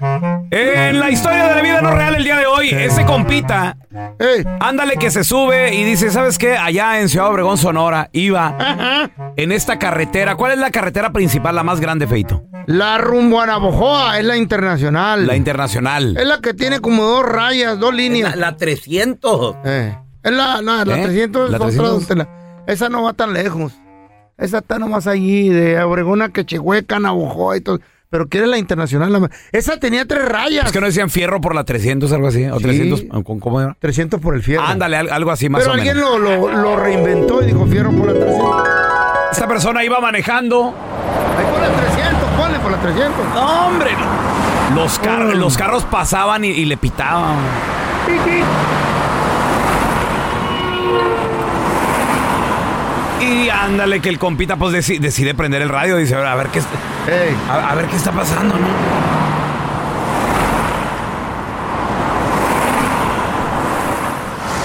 En la historia de la vida no real el día de hoy, ese compita, ándale que se sube y dice, ¿sabes qué? Allá en Ciudad Obregón, Sonora, iba en esta carretera. ¿Cuál es la carretera principal, la más grande, Feito? La rumbo a Navojoa es la internacional. La internacional. Es la que tiene como dos rayas, dos líneas. La, 300. Eh, Es la, la, la ¿Eh? 300 ¿La es otra 300? donde la- esa no va tan lejos. Esa está nomás allí, de Obregón a Quechehueca, Navojoa y todo. Pero quiere la internacional. la esa tenía tres rayas. Es que no decían fierro por la 300, algo así. O Sí. 300, ¿cómo- ¿cómo era? 300 por el fierro. Ándale, al- algo así más Pero o alguien menos. lo, lo, lo reinventó y dijo fierro por la 300. Esta persona iba manejando. Ahí por la 300, ponle por la 300. No, hombre. Los, car- Mm. los carros pasaban y, y le pitaban. Y ándale, que el compita pues deci- decide prender el radio. Dice, a ver qué, a, a ver qué está pasando, ¿no?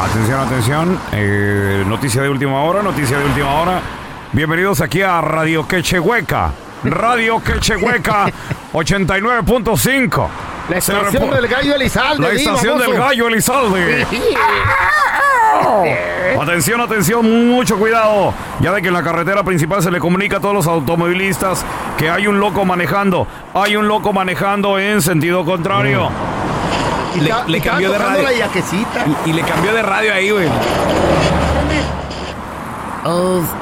Atención, atención. Eh, noticia de última hora, noticia de última hora. Bienvenidos aquí a Radio Quechehueca. Radio Quechehueca 89.5. la estación del gallo Elizalde. La estación del gallo Elizalde. Atención, atención, mucho cuidado. Ya de que en la carretera principal se le comunica a todos los automovilistas que hay un loco manejando. Hay un loco manejando en sentido contrario. Y Le- le y estaba cambió de radio. la yaquecita. Y, y le cambió de radio ahí, güey.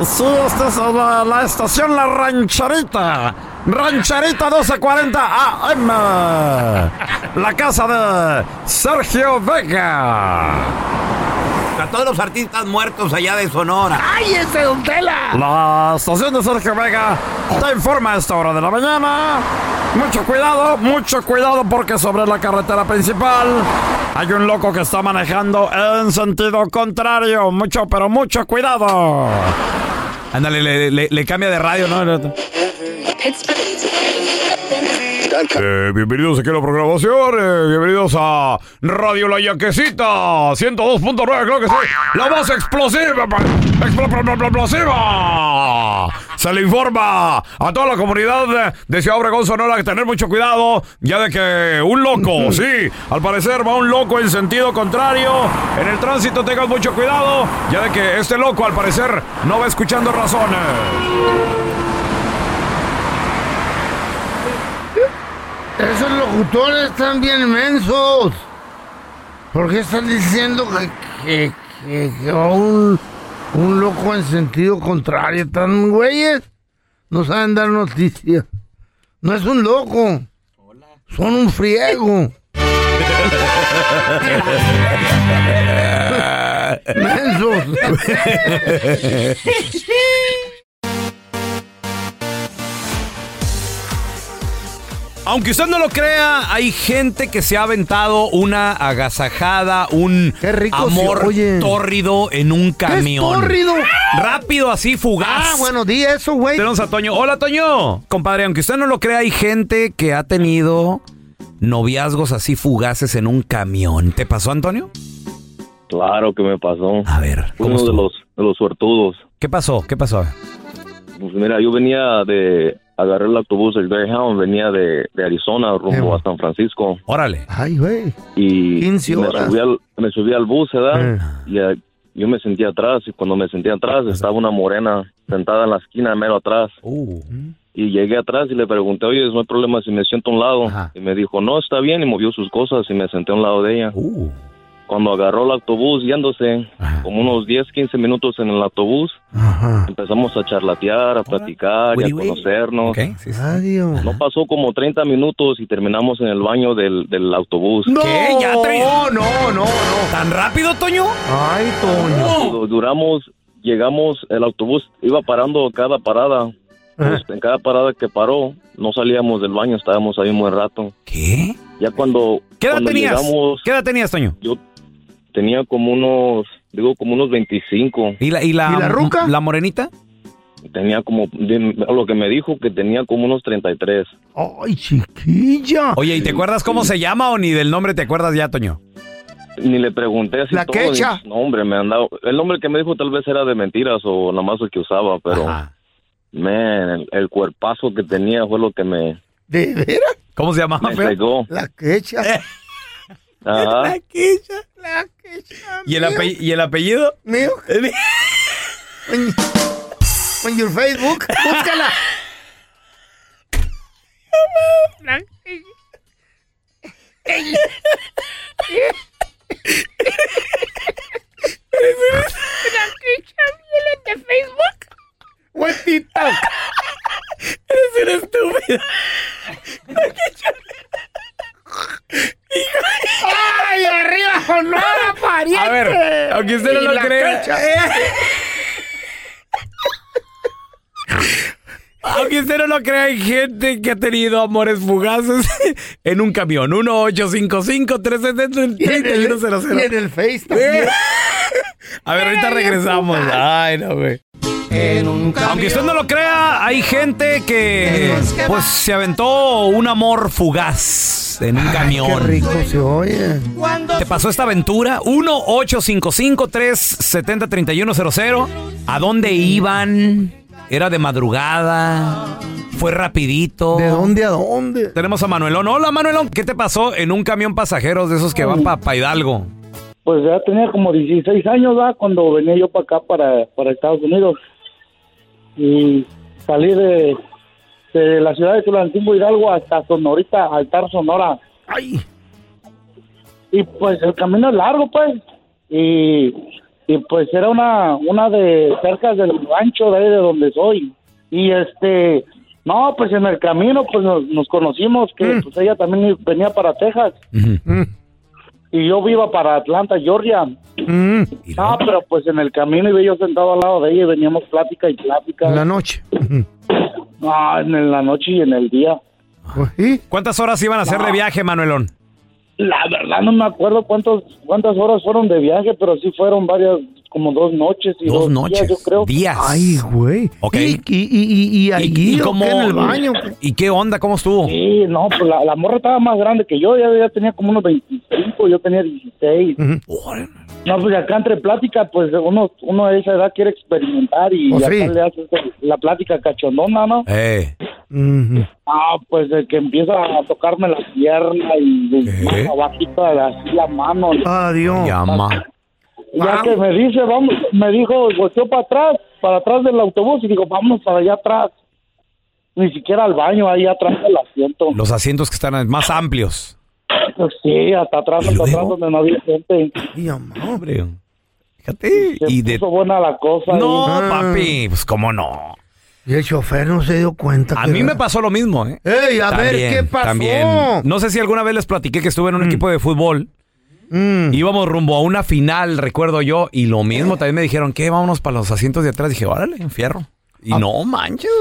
sí, esta es la, la estación La Rancherita. Rancherita 1240 AM. La casa de Sergio Vega. A todos los artistas muertos allá de Sonora. ¡Ay, ese Don Tela! La estación de Sergio Vega te informa a esta hora de la mañana. Mucho cuidado, mucho cuidado porque sobre la carretera principal hay un loco que está manejando en sentido contrario. Mucho, pero mucho cuidado. Ándale, le, le- le cambia de radio, ¿no? Eh, bienvenidos aquí a la programación, eh, bienvenidos a Radio La Yaquecita 102.9, creo que sí, la más explosiva, pa- explo- pl- pl- explosiva. Se le informa a toda la comunidad de, de Ciudad Obregón, Sonora, que tener mucho cuidado, ya de que un loco, sí, al parecer va un loco en sentido contrario, en el tránsito tengan mucho cuidado, ya de que este loco al parecer no va escuchando razones. Esos locutores están bien mensos. ¿Por qué están diciendo que, que, que- un, un loco en sentido contrario? ¿Están güeyes? No saben dar noticias. No es un loco. Son un friego. Mensos. Aunque usted no lo crea, hay gente que se ha aventado una agasajada, un Qué rico amor oye. tórrido en un ¿Qué es camión. tórrido? Rápido, así, fugaz. Ah, bueno, di eso, güey. Tenemos a Toño. Hola, Toño. Compadre, aunque usted no lo crea, hay gente que ha tenido noviazgos así fugaces en un camión. ¿Te pasó, Antonio? Claro que me pasó. A ver, ¿cómo Uno de los, de los suertudos. ¿Qué pasó? ¿Qué pasó? Pues mira, yo venía de... Agarré el autobús, el Greyhound, venía de, de Arizona rumbo a San Francisco. Órale. Ay, güey. Y 15 me horas. subí, al, me subí al bus, ¿verdad? Eh. Y eh, yo me sentí atrás. Y cuando me sentí atrás, estaba una morena sentada en la esquina, mero atrás. Uh. Y llegué atrás y le pregunté, oye, no hay problema si me siento a un lado. Ajá. Y me dijo, no, está bien. Y movió sus cosas y me senté a un lado de ella. Uh. Cuando agarró el autobús yéndose, Ajá. como unos 10, 15 minutos en el autobús, Ajá. empezamos a charlatear, a platicar y a conocernos. Ok, sí, sí. Adiós. No pasó como 30 minutos y terminamos en el baño del, del autobús. No, ¿Qué? ¿Ya no, no, no, no. ¿Tan rápido, Toño? Ay, Toño. Du- Duramos, llegamos, el autobús iba parando cada parada. Pues, en cada parada que paró, no salíamos del baño, estábamos ahí un buen rato. ¿Qué? Ya cuando, ¿Qué edad cuando tenías? llegamos, ¿Qué edad tenías, Toño? yo tenía como unos, digo, como unos 25. ¿Y la, y la, ¿Y la ruca? la morenita? Tenía como, de- lo que me dijo que tenía como unos 33. Ay, chiquilla. Oye, ¿y te acuerdas cómo se llama o ni del nombre te acuerdas ya, Toño? Ni le pregunté así La todo. quecha. No, hombre, me han dado. El nombre que me dijo tal vez era de mentiras o nada más el que usaba, pero, Ajá. man, el, el cuerpazo que tenía fue lo que me, ¿De veras? ¿Cómo se llamaba? me cegó. La quecha. Ajá. La quecha. La quecha. ¿Y el, mío, ape- ¿Y el apellido? Mío. En, your Facebook. Búscala. La Facebook? O en TikTok. Eres estúpido. ¡Ay, arriba Sonora, pariente! A ver, aunque usted no Y lo la crea. quecha. Aunque usted no lo crea, hay gente que ha tenido amores fugaces en un camión. 1-855 370 Y en el, y en 3100 el Face también. A ver, ahorita regresamos. Ay, no, güey. Aunque usted no lo crea, hay gente que pues se aventó un amor fugaz en un Qué camión. rico se oye. ¿Te pasó esta aventura? 1-855-370-3100. ¿A dónde iban? ¿Era de madrugada? ¿Fue rapidito? ¿De dónde a dónde? Tenemos a Manuelón. Hola, Manuelón. ¿Qué te pasó en un camión pasajeros de esos que van para Hidalgo? Pues ya tenía como 16 años, ¿va? Cuando venía yo para acá, para, para Estados Unidos. Y salí de, de la ciudad de Tulancingo Hidalgo hasta Sonorita, Altar Sonora. Ay, Y pues el camino es largo, pues. Y, y pues era una, una de cerca del rancho de ahí de donde soy. Y este, no, pues en el camino pues nos, nos conocimos, que pues ella también venía para Texas. Y yo iba para Atlanta, Georgia. mm, Ah, pero pues en el camino iba yo sentado al lado de ella y veníamos plática y plática. en la noche. Ah, en la noche y en el día. Pues sí. ¿Cuántas horas iban a hacer de viaje, Manuelón? La verdad no me acuerdo cuántos, cuántas horas fueron de viaje, pero sí fueron varias, como dos noches y Dos dos, noches. días, yo creo. Días. Ay, güey. Ok. ¿Y, y, y, y, y allí, ¿o qué, en el baño? ¿Y qué onda? ¿Cómo estuvo? Sí, no, pues la, la morra estaba más grande que yo, ya, ya tenía como unos 25, yo tenía 16. Órale. No, pues acá entre plática, pues uno, uno de esa edad quiere experimentar y Pues acá sí. le haces la plática cachondona, ¿no? Eh. Ah, pues de que empieza a tocarme la pierna y más abajito de así la mano. Adiós. Llama. Y Ya que me dice, vamos, me dijo, volteó para atrás, para atrás del autobús y digo, vamos para allá atrás. Ni siquiera al baño, ahí atrás del asiento. Los asientos que están más amplios. Pues sí, hasta atrás, ¿Y hasta atrás donde no había gente. Y. Hombre. Fíjate. Se Y de... puso buena la cosa. No, Ah. papi. Pues cómo no. Y el chofer no se dio cuenta. A que mí era- me pasó lo mismo, ¿eh? Ey, a ver, ¿qué pasó? También. No sé si alguna vez les platiqué que estuve en un equipo de fútbol. Mm. Íbamos rumbo a una final, recuerdo yo, y lo mismo también me dijeron, ¿qué? Vámonos para los asientos de atrás. Dije, órale, un fierro. Y Ah. no manches.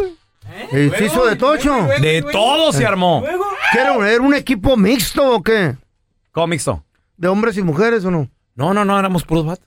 ¿Y se hizo de tocho? De todo se armó. ¿Qué era? ¿Era un equipo mixto o qué? ¿Cómo mixto? ¿De hombres y mujeres o no? No, no, no, éramos puros vatos.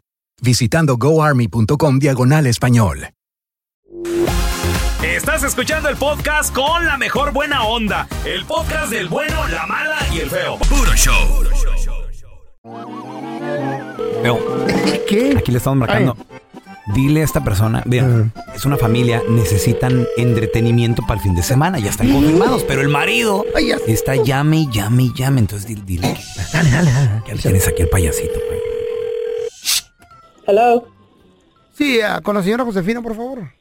visitando goarmy.com diagonal español. Estás escuchando el podcast con la mejor buena onda. El podcast del bueno, la mala y el feo. Puro show. Feo. Aquí le estamos marcando. Dile a esta persona, vean, es una familia, necesitan entretenimiento para el fin de semana, ya están confirmados, pero el marido está llame llame llame, entonces dile, dile que, Dale, dale, dale. ya le tienes aquí el payasito. Hello. Sí, ah, con la señora Josefina, por favor.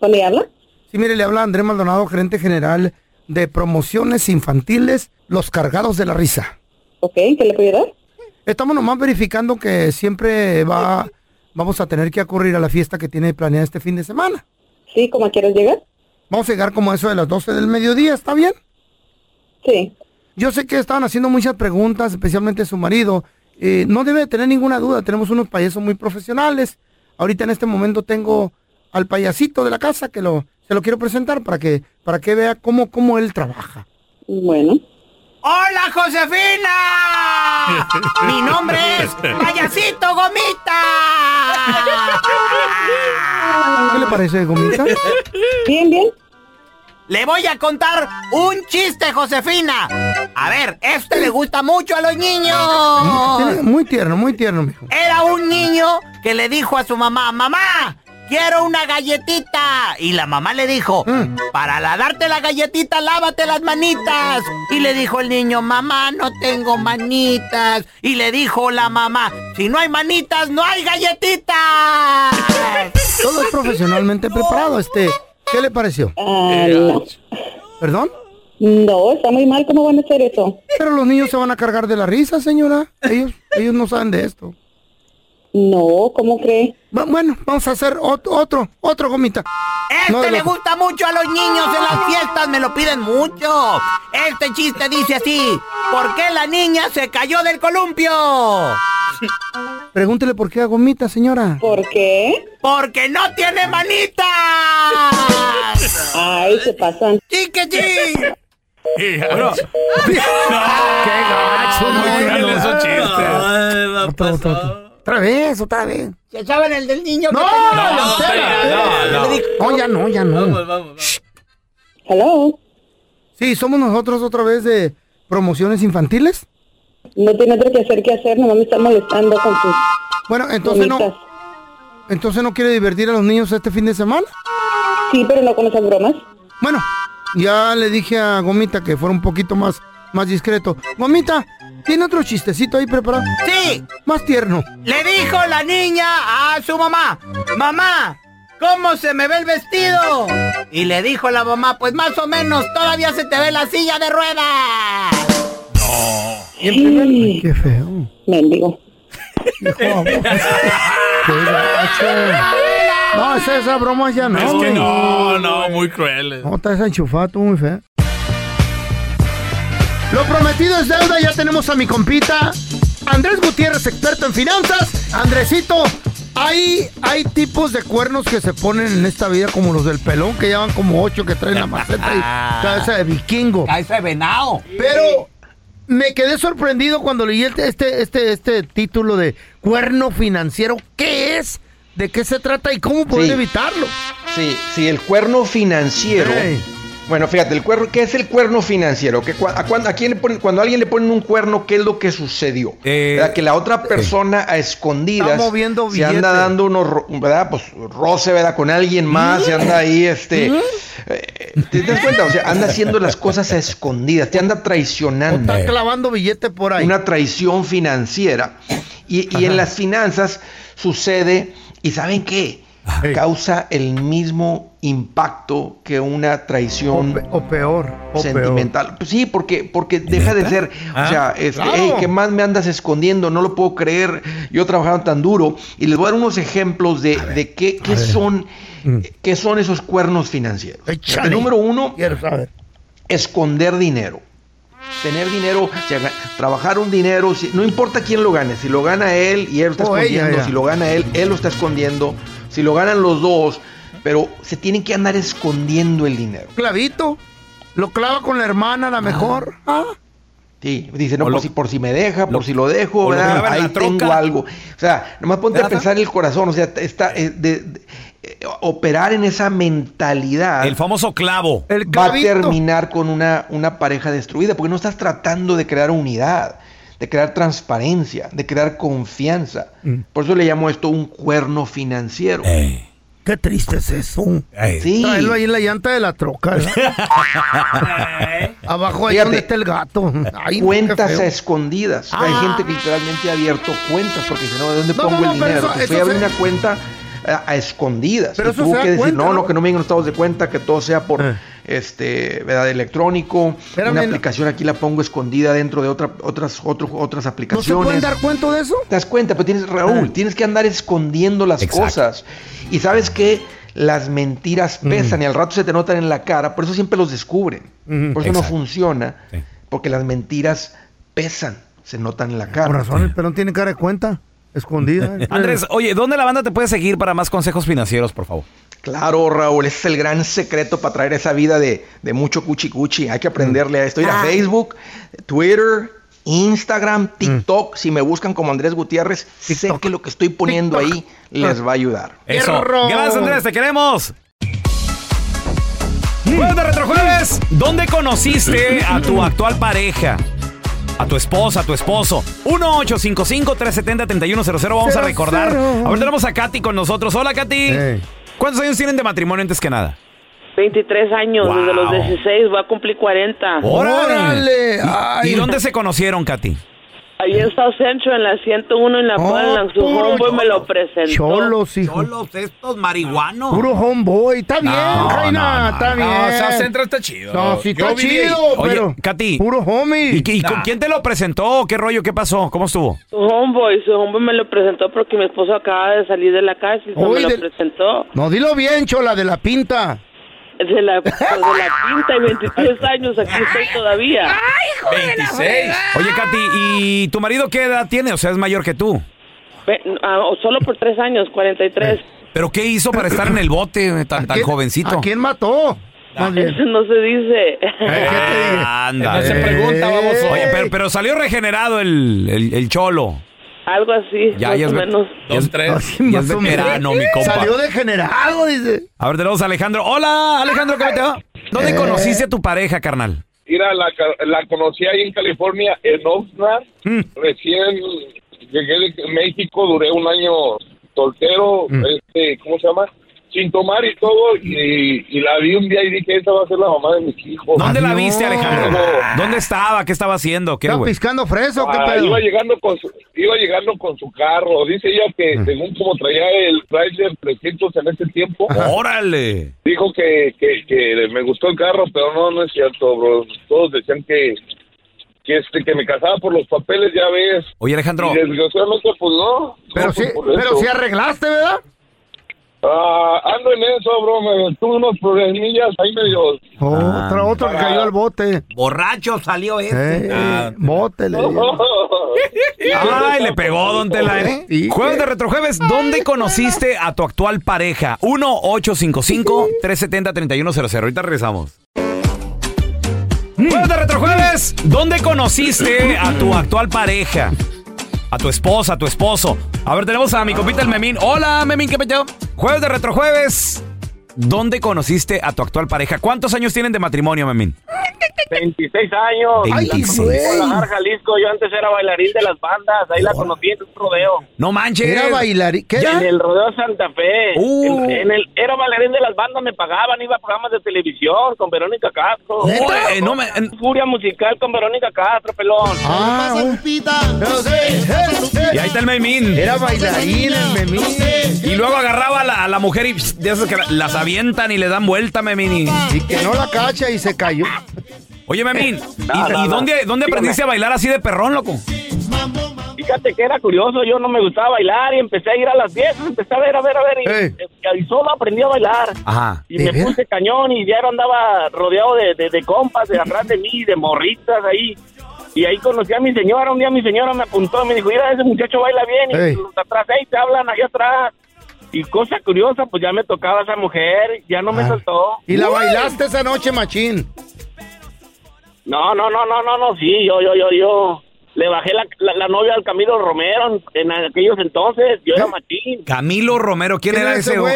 ¿Dónde le habla? Sí, mire, le habla Andrés Maldonado, gerente general de promociones infantiles, Los Cargados de la Risa. Ok, ¿qué le puedo ayudar? Estamos nomás verificando que siempre va, vamos a tener que acudir a la fiesta que tiene planeada este fin de semana. Sí, ¿cómo quieres llegar? Vamos a llegar como a eso de las 12 del mediodía, ¿está bien? Sí. Yo sé que estaban haciendo muchas preguntas, especialmente su marido. Eh, no debe de tener ninguna duda, tenemos unos payasos muy profesionales. Ahorita en este momento tengo al payasito de la casa que lo, se lo quiero presentar para que, para que vea cómo, cómo él trabaja. Bueno. ¡Hola, Josefina! Mi nombre es Payasito Gomita. ¿Qué le parece, Gomita? Bien, bien. Le voy a contar un chiste, Josefina. A ver, este le gusta mucho a los niños. Muy tierno, muy tierno, mijo. Era un niño que le dijo a su mamá, mamá, quiero una galletita. Y la mamá le dijo, para la darte la galletita, lávate las manitas. Y le dijo el niño, mamá, no tengo manitas. Y le dijo la mamá, si no hay manitas, no hay galletitas. Todo es profesionalmente preparado, este. ¿Qué le pareció? Ah, no. ¿Perdón? No, está muy mal. ¿Cómo van a hacer eso? Pero los niños se van a cargar de la risa, señora. Ellos, ellos no saben de esto. No, ¿cómo cree? Bueno, vamos a hacer otro, otro, otro gomita. Este No le gusta mucho a los niños en las fiestas, me lo piden mucho. Este chiste dice así, ¿por qué la niña se cayó del columpio? Pregúntele por qué gomita, señora. ¿Por qué? Porque no tiene manitas. Ay, se pasan. ¡Chique, chi! Bueno, ¡Qué gacho! muy cruel esos chistes. Otra vez, otra vez. ¿Se saben el del niño? No, no, no, no. No, ya no, ya no. Hello. Sí, somos nosotros otra vez de promociones infantiles. No tiene otro que hacer que hacer, nomás me están molestando con sus Bueno, entonces no, entonces no quiere divertir a los niños este fin de semana. Sí, pero no con esas bromas. Bueno, ya le dije a Gomita que fuera un poquito más, más discreto. Gomita, ¿tiene otro chistecito ahí preparado? Sí, Más tierno. le dijo la niña a su mamá, mamá, ¿cómo se me ve el vestido? Y le dijo la mamá, pues más o menos, todavía se te ve la silla de ruedas. Ay, qué feo. Mendigo. No, esa, esa broma ya no. es que no, no, muy crueles. No, está desenchufado, tú muy feo. Lo prometido es deuda, ya tenemos a mi compita Andrés Gutiérrez, experto en finanzas. Andresito, hay, hay tipos de cuernos que se ponen en esta vida como los del pelón, que llevan como ocho que traen la maceta y cabeza de vikingo. Cabeza de venado. Pero me quedé sorprendido cuando leí este, este, este, este título de cuerno financiero. ¿Qué es? ¿De qué se trata y cómo poder Sí. evitarlo? Sí, sí, el cuerno financiero. Bueno, fíjate, el cuerno, ¿qué es el cuerno financiero? ¿Qué, cua- a, cuan- a quién le ponen- cuando a alguien le ponen un cuerno, ¿qué es lo que sucedió? ¿Verdad? Que la otra persona a escondidas moviendo se anda dando unos, ¿verdad? Pues roce, ¿verdad? Con alguien más, se anda ahí, este... eh, ¿Te das cuenta? O sea, anda haciendo las cosas a escondidas, te anda traicionando. Está clavando billete por ahí. Una traición financiera. Y, y en las finanzas sucede, ¿y saben qué? Causa el mismo impacto que una traición O peor. O sentimental. Pues sí, porque, porque deja de ser, Ah, o sea, este, claro. "Ey, ¿qué más me andas escondiendo? No lo puedo creer. Yo he trabajado tan duro. Y les voy a dar unos ejemplos de, de qué, qué son, qué son esos cuernos financieros. Mm. El número uno, saber. esconder dinero. Tener dinero, o sea, ga- trabajar un dinero, si- no importa quién lo gane, si lo gana él y él lo está ella, escondiendo, si lo gana él, él lo está escondiendo, si lo ganan los dos, pero se tienen que andar escondiendo el dinero. Clavito. Lo clava con la hermana, a la mejor. Ah. Sí, dice, no, O por, lo- si, por si me deja, por si lo dejo, ahí troca. tengo algo. O sea, nomás ponte a pensar en el corazón, o sea, está, eh, de- de- eh, operar en esa mentalidad. El famoso clavo. va a terminar con una, una pareja destruida, porque no estás tratando de crear unidad, de crear transparencia, de crear confianza. Mm. Por eso le llamo esto un cuerno financiero. Qué triste es eso. Sí. Traerlo ahí en la llanta de la troca. Abajo ahí Fíjate, donde está el gato. Ay, cuentas a escondidas. Hay Ah. gente que literalmente ha abierto cuentas porque dice, no, ¿de dónde No, pongo no, el dinero? eso- fui eso a abrir se- una cuenta a, a escondidas. Pero y eso tuvo que decir, cuenta, no, ¿no? que no me vengan estados de cuenta, que todo sea por este, ¿verdad? electrónico. Espérame, una no- aplicación aquí la pongo escondida dentro de otra, otras, otro- otras ¿No aplicaciones. se pueden dar cuenta de eso? ¿Te das cuenta? Pero tienes, Raúl, Ah. tienes que andar escondiendo las Exacto. cosas. Y sabes que las mentiras pesan y al rato se te notan en la cara, por eso siempre los descubren. Ujú. Por eso no funciona, porque las mentiras pesan, se notan en la cara. Por razón, el pelón tiene cara de cuenta. Escondida. Andrés, oye, ¿dónde la banda te puede seguir para más consejos financieros, por favor? Claro, Raúl, ese es el gran secreto para traer esa vida de, de mucho cuchi cuchi. Hay que aprenderle a esto. Ir a Ah. Facebook, Twitter, Instagram, Mm. TikTok. Si me buscan como Andrés Gutiérrez, sé que lo que estoy poniendo ahí les va a ayudar. Eso. Gracias, Andrés, te queremos. Jueves de Retrojueves, ¿dónde conociste a tu actual pareja? A tu esposa, a tu esposo. 1-855-370-3100. Vamos a recordar. A ver, tenemos a Katy con nosotros. Hola, Katy. ¿Cuántos años tienen de matrimonio antes que nada? 23 años, Wow. desde los 16 voy a cumplir 40. ¡Órale! ¿Y, y dónde se conocieron, Katy? Ahí en South Central, en la 101 en La Palma, su puro homeboy me lo presentó. Cholos, hijo. Cholos, estos marihuanos. Puro homeboy. Está bien, No, Jaina. no, no, está no. bien. No, South Central está chido. No, sí está chido, Oye, pero... Katy. Puro homie. ¿Y, con quién te lo presentó? ¿Qué rollo? ¿Qué pasó? ¿Cómo estuvo? Su homeboy, su homeboy me lo presentó porque mi esposo acaba de salir de la cárcel, so Uy, me lo del- presentó. No, dilo bien, chola, de la pinta. De la, pues, de la pinta y 23 años, aquí estoy todavía. 26. Oye, Katy, ¿y tu marido qué edad tiene? O sea, es mayor que tú. Ve- ah, solo por tres años, 43. ¿Pero qué hizo para estar en el bote tan, tan jovencito? ¿A quién mató? Más bien. Eso no se dice. Anda. No se pregunta, baboso. Oye, pero, pero salió regenerado el, el, el cholo. Algo así, Ya, más ya o menos. ya es- ya es veterano, mi compa. Salió degenerado, dice. A ver, tenemos a Alejandro. Hola, Alejandro, ¿cómo te va? ¿Dónde conociste a tu pareja, carnal? Mira, la, ca- la conocí ahí en California, en Oxnard. Recién llegué de México, duré un año soltero. Este, ¿Cómo se llama? Sin tomar y todo, y, y la vi un día y dije, esa va a ser la mamá de mis hijos. ¿Dónde la viste, Alejandro? ¿Dónde estaba? ¿Qué estaba haciendo? ¿Qué, ¿Está güey? piscando fresa o qué Ah, pedo? iba llegando con su, iba llegando con su carro. Dice ella que según como traía el Chrysler 300 en ese tiempo, ¡Órale! dijo que, que, que me gustó el carro, pero no, no es cierto, bro. Todos decían que que este que me casaba por los papeles, ya ves. Oye, Alejandro. Y desgraciadamente, pues no. Pero No, sí, pues, por pero sí arreglaste, ¿verdad? Ah, ando en eso, bro. Me tuve unos problemillas ahí medio. Otra, otro que cayó al bote. Borracho salió este. Eh, bote, le digo. Ay, le pegó, don Tela. ¿eh? Jueves de Retrojueves, ¿dónde conociste a tu actual pareja? 1-855-370-3100. Ahorita regresamos. Jueves de Retrojueves, ¿dónde conociste a tu actual pareja? A tu esposa, a tu esposo. A ver, tenemos a mi compita el Memín. Hola, Memín, ¿qué pecho? Jueves de Retrojueves, ¿dónde conociste a tu actual pareja? ¿Cuántos años tienen de matrimonio, Memín? 26 años. Ay, La conocí güey. en Guadalajara, Jalisco. Yo antes era bailarín de las bandas. Ahí la conocí en un rodeo. No manches. Era bailarín. ¿Qué En era? el rodeo Santa Fe. Uh. En, en el, era bailarín de las bandas, me pagaban, iba a programas de televisión con Verónica Castro. ¿Neta? Eh, no me- en- Furia musical con Verónica Castro, pelón. Ah, un- Y ahí está el Memín. Era bailarín el memín. Y luego agarraba a la, a la mujer y pss, de esas que las avientan y le dan vuelta, Memín. Y- Y que no la cacha y se cayó. Oye, Memín, ¿y, No, no, y no. dónde, dónde aprendiste a bailar así de perrón, loco? Fíjate que era curioso, yo no me gustaba bailar y empecé a ir a las fiestas, empecé a ver, a ver, a ver, y, solo aprendí a bailar. Ajá. Y ¿De me puse cañón y diario andaba rodeado de, de, de compas de atrás de mí, de morritas ahí. Y ahí conocí a mi señora, un día mi señora me apuntó y me dijo, mira, ese muchacho baila bien. Ey. Y los de atrás, ahí te hablan, allá atrás. Y cosa curiosa, pues ya me tocaba esa mujer, ya no me Ah. soltó. Y la bailaste esa noche, machín. No, no, no, no, no, no, sí, yo, yo, yo, yo. Le bajé la, la, la novia al Camilo Romero en, en aquellos entonces, yo era ¿Eh? machín. Camilo Romero, ¿quién ¿Quién era ese güey?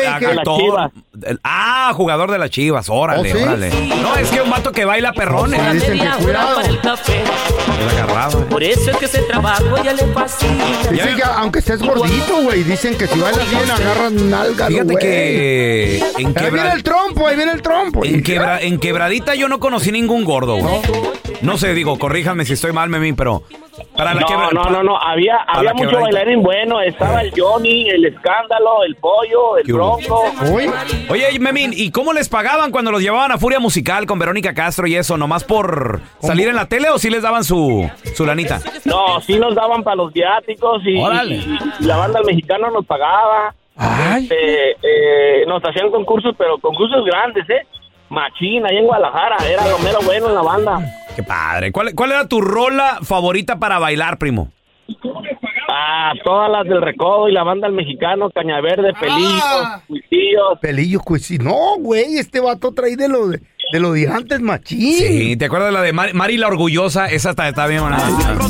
ah, jugador de las Chivas, órale, ¿Oh, sí? órale. No, es que un vato que baila perrón, Sí, ¿eh? dicen que cuidado. para el café. ¿eh? Por eso es que ese trabajo ya le fascina. Dicen que aunque estés gordito, güey, dicen que si bailas bien agarras nalgas, Fíjate güey. que en, Ahí viene el trompo, ahí viene el trompo. en, quebra- en quebradita yo no conocí ningún gordo, güey. No sé, digo, corríjame si estoy mal, Memín, pero para la No, quebra- no, no, no, había, había mucho bailarín bueno, estaba el Johnny, el Escándalo, el Pollo, el. Bronco. Uy, Oye, Memín, ¿y cómo les pagaban cuando los llevaban a Furia Musical con Verónica Castro y eso? ¿Nomás por salir en la tele o sí les daban su, su lanita? No, sí nos daban para los viáticos y, Órale. y- y la banda del mexicano nos pagaba. ay, Este, eh, nos hacían concursos, pero concursos grandes, ¿eh? Machín, ahí en Guadalajara, era lo mero bueno en la banda. Qué padre. ¿Cuál, cuál era tu rola favorita para bailar, primo? Ah, todas las del Recodo y la banda del mexicano, Cañaverde, Pelillos, Ah. Cuisillos. pelillo, pues sí. No, güey, este vato trae de lo de, de, lo de antes, machín. Sí, ¿te acuerdas de la de Mari, Mari la Orgullosa? Esa está, está bien, buena.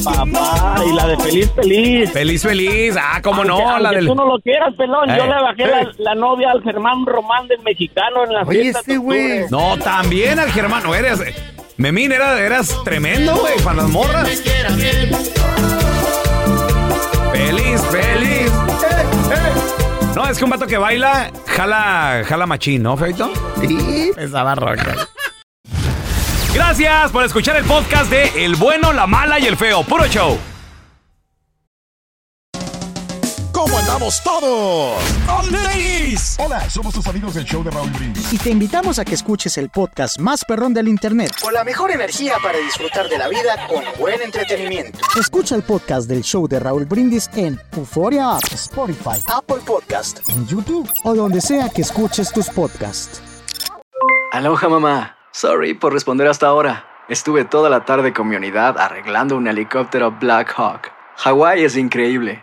Papá, y la de Feliz Feliz. Feliz, feliz. Ah, cómo no, Aunque- la del... tú no lo quieras, pelón. Yo Eh, le bajé eh. la, la novia al Germán Román del mexicano en la Oye, fiesta. este güey. No, también al Germán. No, eres... Memín, era, eras tremendo, güey, para las morras. Feliz, feliz. No, es que un vato que baila, jala, jala machín, ¿no, Feito? Sí. Esa barroca. Gracias por escuchar el podcast de El Bueno, la Mala y el Feo. Puro show. ¿Cómo andamos todos? Hola, somos tus amigos del show de Raúl Brindis. Y te invitamos a que escuches el podcast más perrón del internet. Con la mejor energía para disfrutar de la vida con buen entretenimiento. Escucha el podcast del show de Raúl Brindis en Euforia App, Spotify, Apple Podcast. en YouTube o donde sea que escuches tus podcasts. Aloha mamá. Sorry por responder hasta ahora. Estuve toda la tarde con mi unidad arreglando un helicóptero Black Hawk. Hawái es increíble.